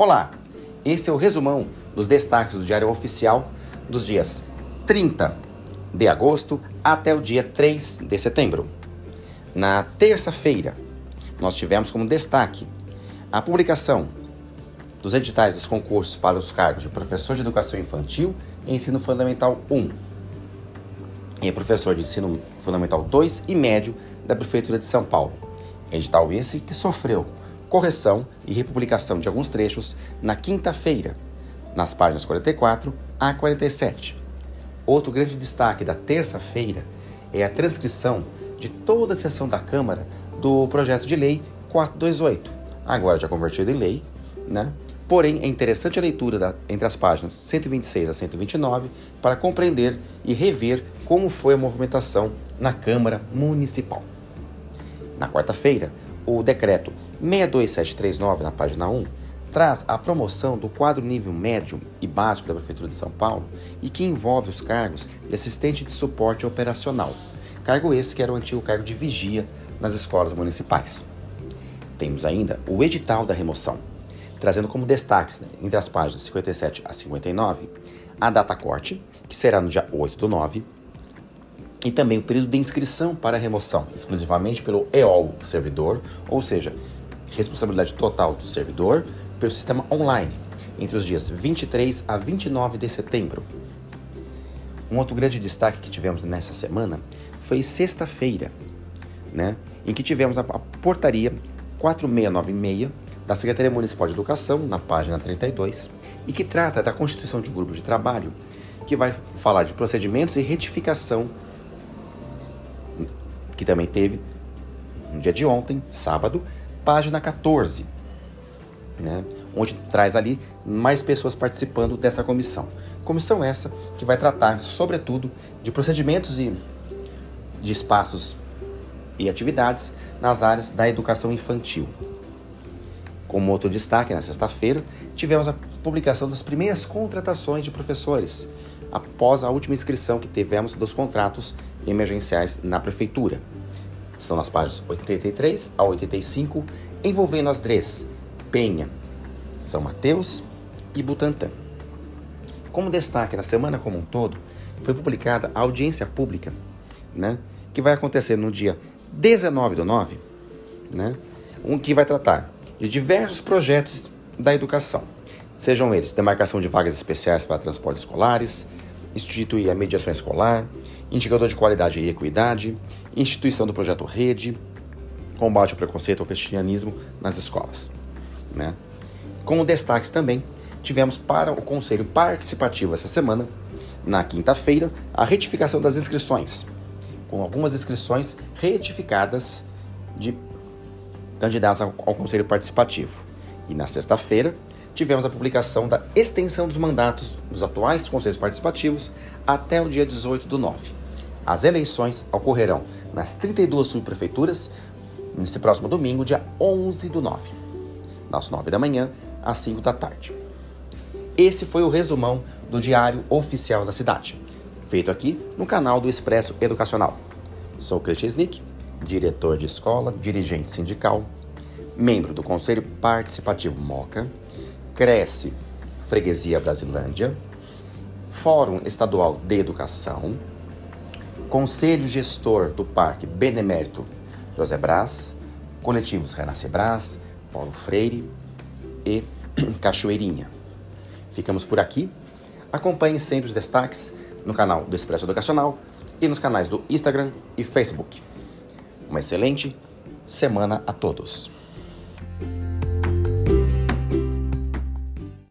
Olá, esse é o resumão dos destaques do Diário Oficial dos dias 30 de agosto até o dia 3 de setembro. Na terça-feira, nós tivemos como destaque a publicação dos editais dos concursos para os cargos de professor de educação infantil e ensino fundamental 1 e professor de ensino fundamental 2 e médio da Prefeitura de São Paulo. Edital esse que sofreu correção e republicação de alguns trechos na quinta-feira, nas páginas 44 a 47. Outro grande destaque da terça-feira é a transcrição de toda a sessão da Câmara do projeto de lei 428, agora já convertido em lei, né? Porém, é interessante a leitura da, entre as páginas 126 a 129 para compreender e rever como foi a movimentação na Câmara Municipal. Na quarta-feira, o decreto 62739, na página 1, traz a promoção do quadro nível médio e básico da Prefeitura de São Paulo e que envolve os cargos de assistente de suporte operacional, cargo esse que era o antigo cargo de vigia nas escolas municipais. Temos ainda o edital da remoção, trazendo como destaques, né, entre as páginas 57 a 59, a data corte, que será no dia 8 do 9, e também o período de inscrição para remoção, exclusivamente pelo EOL servidor, ou seja, responsabilidade total do servidor pelo sistema online, entre os dias 23 a 29 de setembro. Um outro grande destaque que tivemos nessa semana foi sexta-feira, né, em que tivemos a portaria 4696 da Secretaria Municipal de Educação, na página 32, e que trata da constituição de um grupo de trabalho que vai falar de procedimentos e retificação, que também teve no dia de ontem, sábado, página 14, né, onde traz ali mais pessoas participando dessa comissão. Comissão essa que vai tratar, sobretudo, de procedimentos e de espaços e atividades nas áreas da educação infantil. Como outro destaque, na sexta-feira, tivemos a publicação das primeiras contratações de professores, após a última inscrição que tivemos dos contratos emergenciais na prefeitura. São nas páginas 83 a 85, envolvendo as DREs Penha, São Mateus e Butantã. Como destaque na semana como um todo, foi publicada a audiência pública, né, que vai acontecer no dia 19 do 9, né, um que vai tratar de diversos projetos da educação, sejam eles demarcação de vagas especiais para transportes escolares, instituir a mediação escolar, indicador de qualidade e equidade, instituição do projeto Rede, combate ao preconceito ao cristianismo nas escolas. Né? Como destaques também, tivemos para o Conselho Participativo essa semana, na quinta-feira, a retificação das inscrições, com algumas inscrições retificadas de candidatos ao, Conselho Participativo. E na sexta-feira, tivemos a publicação da extensão dos mandatos dos atuais conselhos participativos até o dia 18 do 9. As eleições ocorrerão nas 32 subprefeituras nesse próximo domingo, dia 11 do 9, das 9 da manhã às 5 da tarde. Esse foi o resumão do Diário Oficial da Cidade, feito aqui no canal do Expresso Educacional. Sou Christian Snick, diretor de escola, dirigente sindical, membro do Conselho Participativo Moca, Cresce Freguesia Brasilândia, Fórum Estadual de Educação, Conselho Gestor do Parque Benemérito José Brás, coletivos Renasce Brás, Paulo Freire e Cachoeirinha. Ficamos por aqui. Acompanhe sempre os destaques no canal do Expresso Educacional e nos canais do Instagram e Facebook. Uma excelente semana a todos.